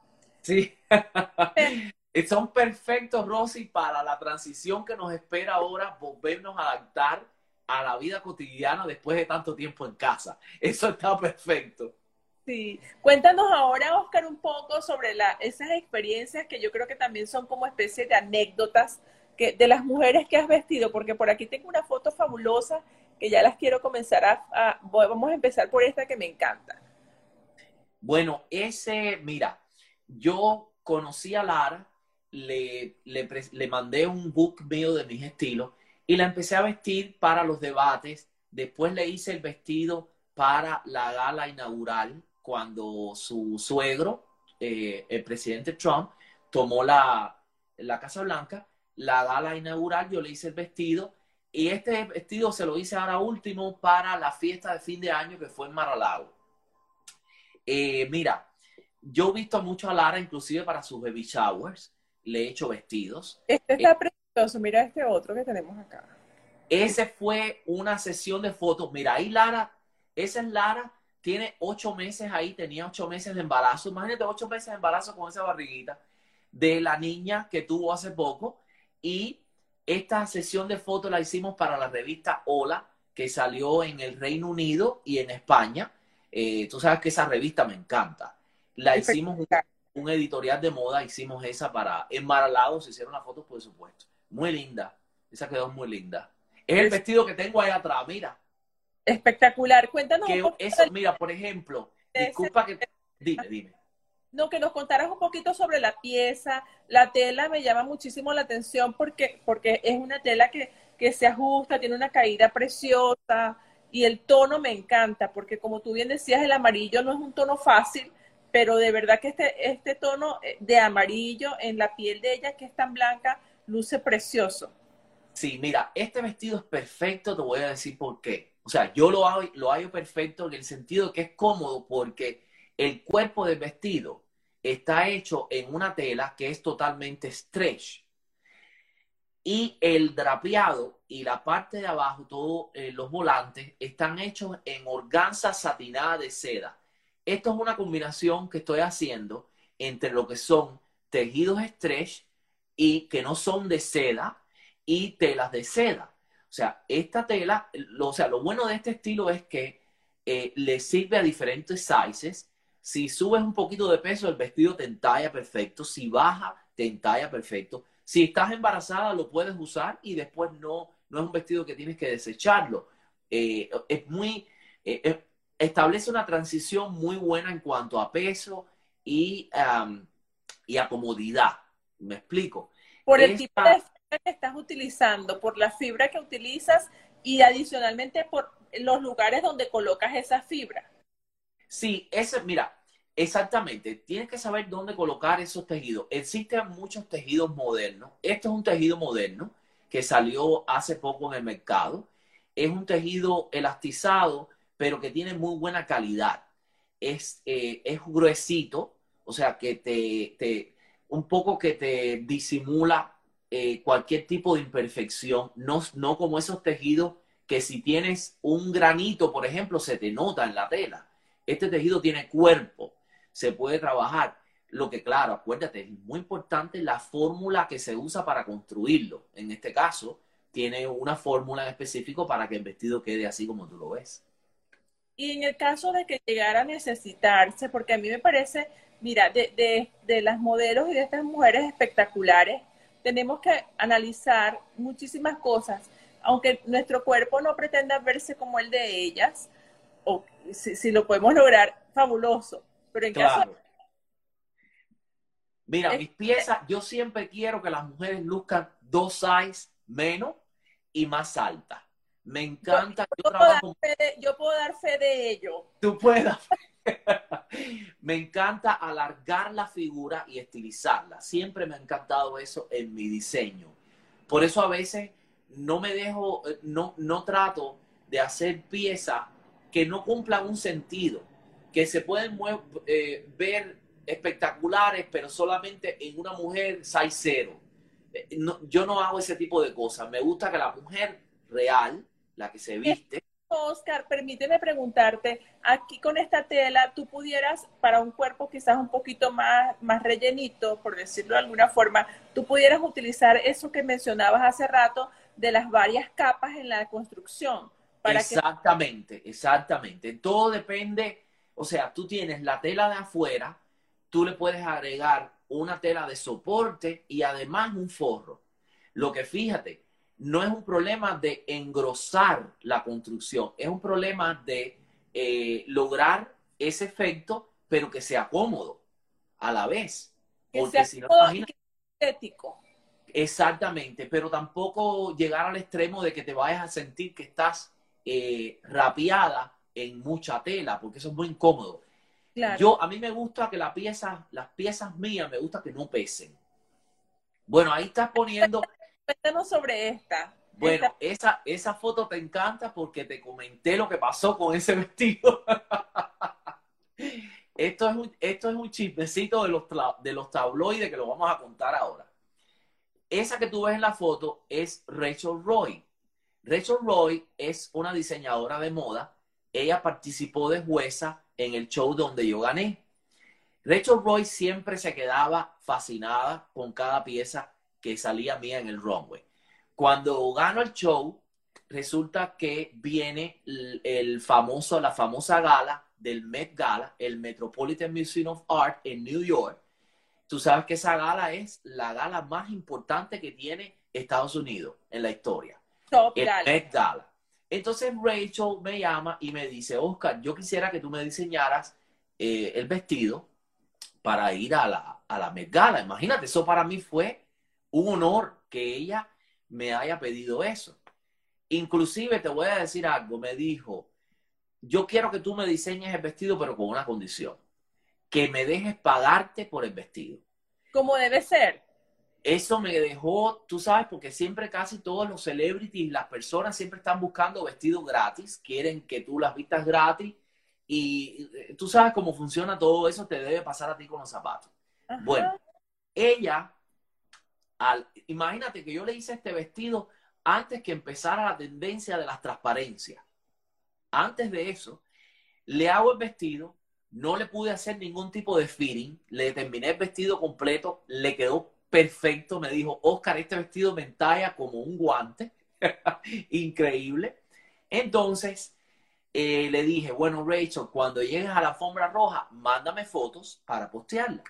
Sí. Son perfectos, Rosy, para la transición que nos espera ahora, volvernos a adaptar a la vida cotidiana después de tanto tiempo en casa. Eso está perfecto. Sí, cuéntanos ahora, Oscar, un poco sobre la, esas experiencias que yo creo que también son como especie de anécdotas que, de las mujeres que has vestido, porque por aquí tengo una foto fabulosa que ya las quiero comenzar a, vamos a empezar por esta que me encanta. Bueno, ese, mira, yo conocí a Lara, le, le, mandé un book mío de mis estilos y la empecé a vestir para los debates. Después le hice el vestido para la gala inaugural cuando su suegro, eh, el presidente Trump, tomó la, la Casa Blanca. La gala inaugural yo le hice el vestido y este vestido se lo hice ahora último para la fiesta de fin de año que fue en Maralago. Eh, mira, yo he visto mucho a Lara, inclusive para sus baby showers, le he hecho vestidos. Este está mira este otro que tenemos acá. Ese fue una sesión de fotos. Mira, ahí Lara, esa es Lara, tiene ocho meses ahí, tenía ocho meses de embarazo. Imagínate ocho meses de embarazo con esa barriguita de la niña que tuvo hace poco. Y esta sesión de fotos la hicimos para la revista Hola, que salió en el Reino Unido y en España. Eh, tú sabes que esa revista me encanta. La hicimos un, editorial de moda, hicimos esa para en Maralado, se hicieron las fotos, por supuesto. Muy linda. Esa quedó muy linda. Es el vestido que tengo ahí atrás, mira. Espectacular. Cuéntanos un poco eso, mira, por ejemplo, disculpa que... Dime, dime. No, que nos contaras un poquito sobre la pieza. La tela me llama muchísimo la atención porque, porque es una tela que, que se ajusta, tiene una caída preciosa y el tono me encanta porque como tú bien decías, el amarillo no es un tono fácil, pero de verdad que este, este tono eh, de amarillo en la piel de ella que es tan blanca luce precioso. Sí, mira, este vestido es perfecto, te voy a decir por qué. O sea, yo lo hago, lo hago perfecto en el sentido que es cómodo porque el cuerpo del vestido está hecho en una tela que es totalmente stretch. Y el drapeado y la parte de abajo, todos eh, los volantes, están hechos en organza satinada de seda. Esto es una combinación que estoy haciendo entre lo que son tejidos stretch y que no son de seda y telas de seda. O sea, esta tela, lo, o sea, lo bueno de este estilo es que eh, le sirve a diferentes sizes. Si subes un poquito de peso, el vestido te entalla perfecto. Si baja, te entalla perfecto. Si estás embarazada, lo puedes usar y después no, no es un vestido que tienes que desecharlo. Eh, es muy, eh, establece una transición muy buena en cuanto a peso y, y a comodidad. ¿Me explico? Por el tipo de fibra que estás utilizando, por la fibra que utilizas y adicionalmente por los lugares donde colocas esa fibra. Sí, ese, mira, exactamente. Tienes que saber dónde colocar esos tejidos. Existen muchos tejidos modernos. Este es un tejido moderno que salió hace poco en el mercado. Es un tejido elastizado, pero que tiene muy buena calidad. Es, eh, es gruesito, o sea, que te, te, un poco que te disimula eh, cualquier tipo de imperfección, no, no como esos tejidos que si tienes un granito, por ejemplo, se te nota en la tela. Este tejido tiene cuerpo, se puede trabajar. Lo que, claro, acuérdate, es muy importante la fórmula que se usa para construirlo. En este caso, tiene una fórmula en específico para que el vestido quede así como tú lo ves. Y en el caso de que llegara a necesitarse, porque a mí me parece, mira, de, de las modelos y de estas mujeres espectaculares, tenemos que analizar muchísimas cosas. Aunque nuestro cuerpo no pretenda verse como el de ellas, o si, lo podemos lograr, fabuloso. Pero en caso Mira, mis piezas, yo siempre quiero que las mujeres luzcan dos size menos y más altas. Me encanta. Yo, puedo dar fe de, yo, puedo dar fe de ello. Tú puedas. me encanta alargar la figura y estilizarla. Siempre me ha encantado eso en mi diseño. Por eso a veces no me dejo, eh, no, no trato de hacer piezas que no cumplan un sentido, que se pueden eh, ver espectaculares, pero solamente en una mujer size cero. Eh, yo no hago ese tipo de cosas. Me gusta que la mujer real, la que se viste. Oscar, permíteme preguntarte, aquí con esta tela, tú pudieras, para un cuerpo quizás un poquito más, más rellenito, por decirlo de alguna forma, tú pudieras utilizar eso que mencionabas hace rato de las varias capas en la construcción. exactamente, exactamente. Todo depende, o sea, tú tienes la tela de afuera, tú le puedes agregar una tela de soporte y además un forro. Lo que fíjate, no es un problema de engrosar la construcción, es un problema de eh, lograr ese efecto, pero que sea cómodo a la vez. Porque si no, estético. Exactamente, pero tampoco llegar al extremo de que te vayas a sentir que estás eh, rapiada en mucha tela, porque eso es muy incómodo. Yo, a mí me gusta que la pieza, las piezas mías, me gusta que no pesen. Bueno, ahí estás poniendo. Cuéntanos sobre esta. Bueno, Esa, esa foto te encanta porque te comenté lo que pasó con ese vestido. esto, es un, esto es un chismecito de los, de los tabloides que lo vamos a contar ahora. Esa que tú ves en la foto es Rachel Roy. Rachel Roy es una diseñadora de moda. Ella participó de jueza en el show donde yo gané. Rachel Roy siempre se quedaba fascinada con cada pieza que salía mía en el runway. Cuando gano el show, resulta que viene el, famoso, la famosa gala del Met Gala, el Metropolitan Museum of Art en New York. Tú sabes que esa gala es la gala más importante que tiene Estados Unidos en la historia. el Met Gala. Entonces Rachel me llama y me dice, Oscar, yo quisiera que tú me diseñaras eh, el vestido para ir a la, a la Met Gala. Imagínate, eso para mí fue un honor que ella me haya pedido eso. Inclusive te voy a decir algo, me dijo, yo quiero que tú me diseñes el vestido, pero con una condición, que me dejes pagarte por el vestido. Como debe ser eso me dejó, tú sabes, porque siempre casi todos los celebrities, las personas siempre están buscando vestidos gratis, quieren que tú las vistas gratis y eh, tú sabes cómo funciona todo eso, te debe pasar a ti con los zapatos. Bueno, ella, imagínate que yo le hice este vestido antes que empezara la tendencia de las transparencias. Antes de eso, le hago el vestido, no le pude hacer ningún tipo de fitting, le terminé el vestido completo, le quedó perfecto. Me dijo, Oscar, este vestido me entalla como un guante. Increíble. Entonces, eh, le dije, bueno, Rachel, cuando llegues a la alfombra roja, mándame fotos para postearla.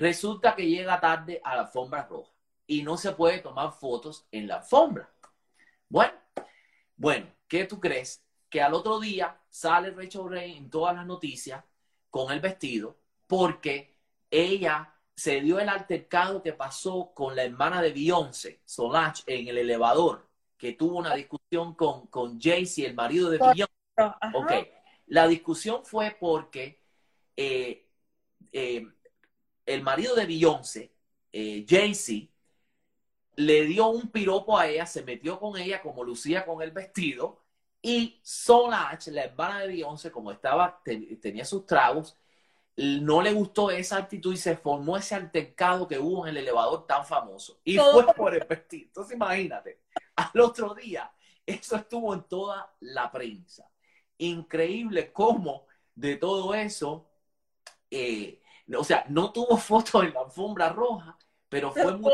Resulta que llega tarde a la alfombra roja. y no se puede tomar fotos en la alfombra. Bueno, bueno, ¿qué tú crees? Que al otro día sale Rachel Ray en todas las noticias con el vestido porque ella se dio el altercado que pasó con la hermana de Beyoncé, Solange, en el elevador, que tuvo una discusión con, con Jay-Z, el marido de Beyoncé. Ok, la discusión fue porque eh, eh, el marido de Beyoncé, eh, Jay-Z, le dio un piropo a ella, se metió con ella como lucía con el vestido y Solange, la hermana de Beyoncé, como estaba, tenía sus tragos, no le gustó esa actitud y se formó ese altercado que hubo en el elevador tan famoso. Y fue por el vestido. Entonces imagínate, al otro día, eso estuvo en toda la prensa. Increíble cómo de todo eso, eh, o sea, no tuvo fotos en la alfombra roja, pero fue muy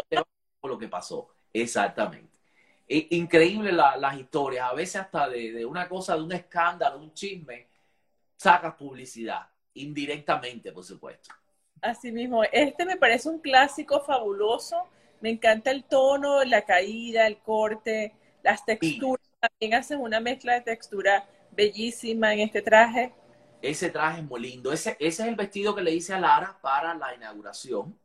lo que pasó. Exactamente. increíble las historias, a veces hasta de, de una cosa, de un escándalo, un chisme, sacas publicidad indirectamente, por supuesto. Así mismo, este me parece un clásico fabuloso. Me encanta el tono, la caída, el corte, las texturas. También hacen una mezcla de textura bellísima en este traje. Ese traje es muy lindo. Ese, ese es el vestido que le hice a Lara para la inauguración.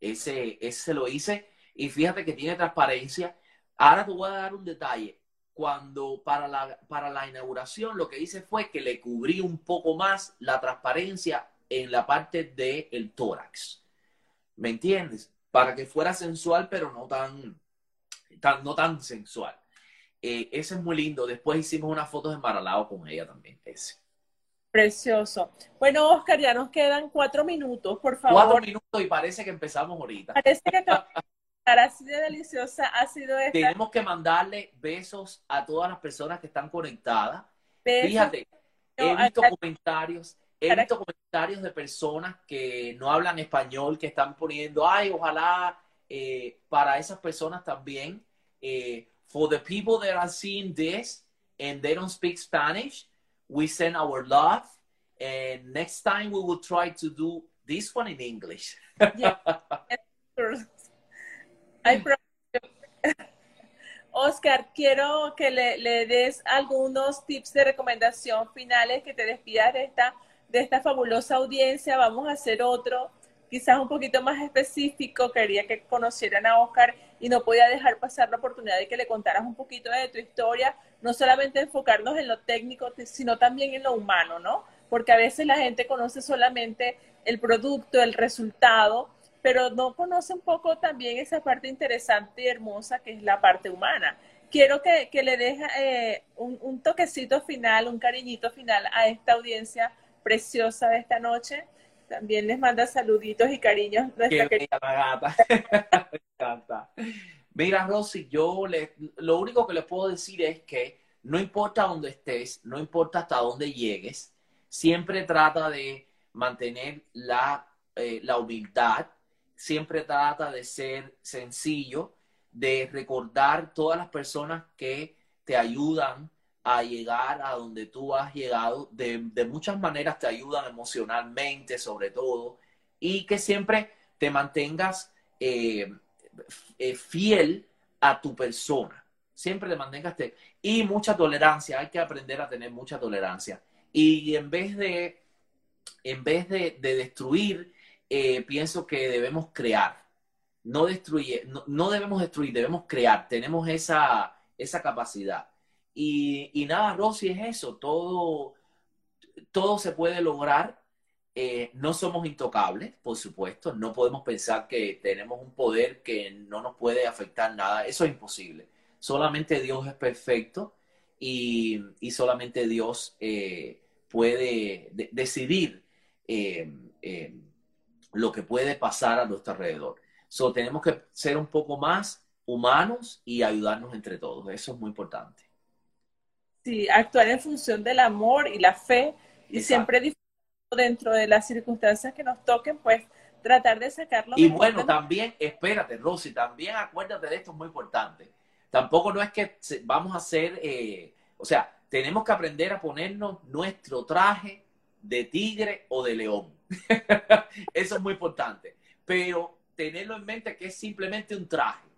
Ese, ese lo hice. Y fíjate que tiene transparencia. Ahora te voy a dar un detalle cuando para la, para la inauguración lo que hice fue que le cubrí un poco más la transparencia en la parte del el tórax. ¿Me entiendes? Para que fuera sensual, pero no tan, tan no tan sensual. Eh, ese es muy lindo. Después hicimos unas fotos de Maralao con ella también. Ese. Precioso. Bueno, Oscar, ya nos quedan cuatro minutos, por favor. Cuatro minutos y parece que empezamos ahorita. Parece que así de deliciosa ha sido esta. Tenemos que mandarle besos a todas las personas que están conectadas. Fíjate, he visto comentarios, he visto comentarios de personas que no hablan español, que están poniendo, ay, ojalá eh, para esas personas también, eh, for the people that are seeing this and they don't speak Spanish, we send our love. And next time we will try to do this one in English. Yeah. Oscar, quiero que le, des algunos tips de recomendación finales, que te despidas de esta, de esta fabulosa audiencia. Vamos a hacer otro, quizás un poquito más específico. Quería que conocieran a Oscar y no podía dejar pasar la oportunidad de que le contaras un poquito de tu historia, no solamente enfocarnos en lo técnico, sino también en lo humano, ¿no? Porque a veces la gente conoce solamente el producto, el resultado, pero no conoce un poco también esa parte interesante y hermosa que es la parte humana. Quiero que, le deje eh, un, toquecito final, un cariñito final a esta audiencia preciosa de esta noche. También les manda saluditos y cariños. Nuestra querida gata. Me encanta. Mira, Rosy, yo le, lo único que les puedo decir es que no importa dónde estés, no importa hasta dónde llegues, siempre trata de mantener la, eh, la humildad, siempre trata de ser sencillo, de recordar todas las personas que te ayudan a llegar a donde tú has llegado, de, muchas maneras te ayudan emocionalmente sobre todo, y que siempre te mantengas eh, eh, fiel a tu persona, siempre te mantengas, y mucha tolerancia, hay que aprender a tener mucha tolerancia, y en vez de, en vez de destruir, eh, pienso que debemos crear, no destruir, no, debemos destruir, debemos crear, tenemos esa, esa capacidad. Y, nada, Rosy, es eso, todo, todo se puede lograr. Eh, no somos intocables, por supuesto, no podemos pensar que tenemos un poder que no nos puede afectar nada, eso es imposible. Solamente Dios es perfecto y, solamente Dios eh, puede decidir lo que puede pasar a nuestro alrededor. So, tenemos que ser un poco más humanos y ayudarnos entre todos. Eso es muy importante. Sí, actuar en función del amor y la fe y siempre dentro de las circunstancias que nos toquen, pues tratar de sacarlo. Y bueno, también, espérate, Rosy, también acuérdate de esto, es muy importante. Tampoco no es que vamos a hacer, eh, o sea, tenemos que aprender a ponernos nuestro traje de tigre o de león. Eso es muy importante. Pero tenerlo en mente que es simplemente un traje,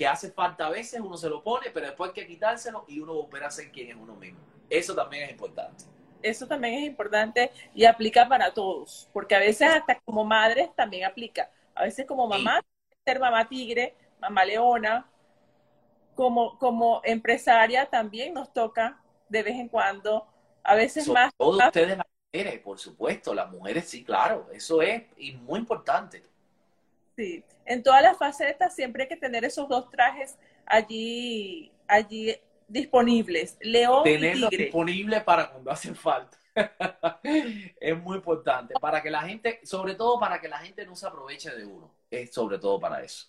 que hace falta a veces, uno se lo pone, pero después hay que quitárselo y uno volver a ser quien es uno mismo. Eso también es importante. Eso también es importante y aplica para todos, porque a veces hasta como madres también aplica. A veces como mamá, ser mamá tigre, mamá leona, como, como empresaria también nos toca de vez en cuando, a veces más... Todos ustedes las mujeres, por supuesto, las mujeres sí, claro, eso es y muy importante. Sí, en todas las facetas siempre hay que tener esos dos trajes allí, allí disponibles, león Tenerlo y tigre. disponible para cuando hacen falta. es muy importante, para que la gente, sobre todo para que la gente no se aproveche de uno, es sobre todo para eso.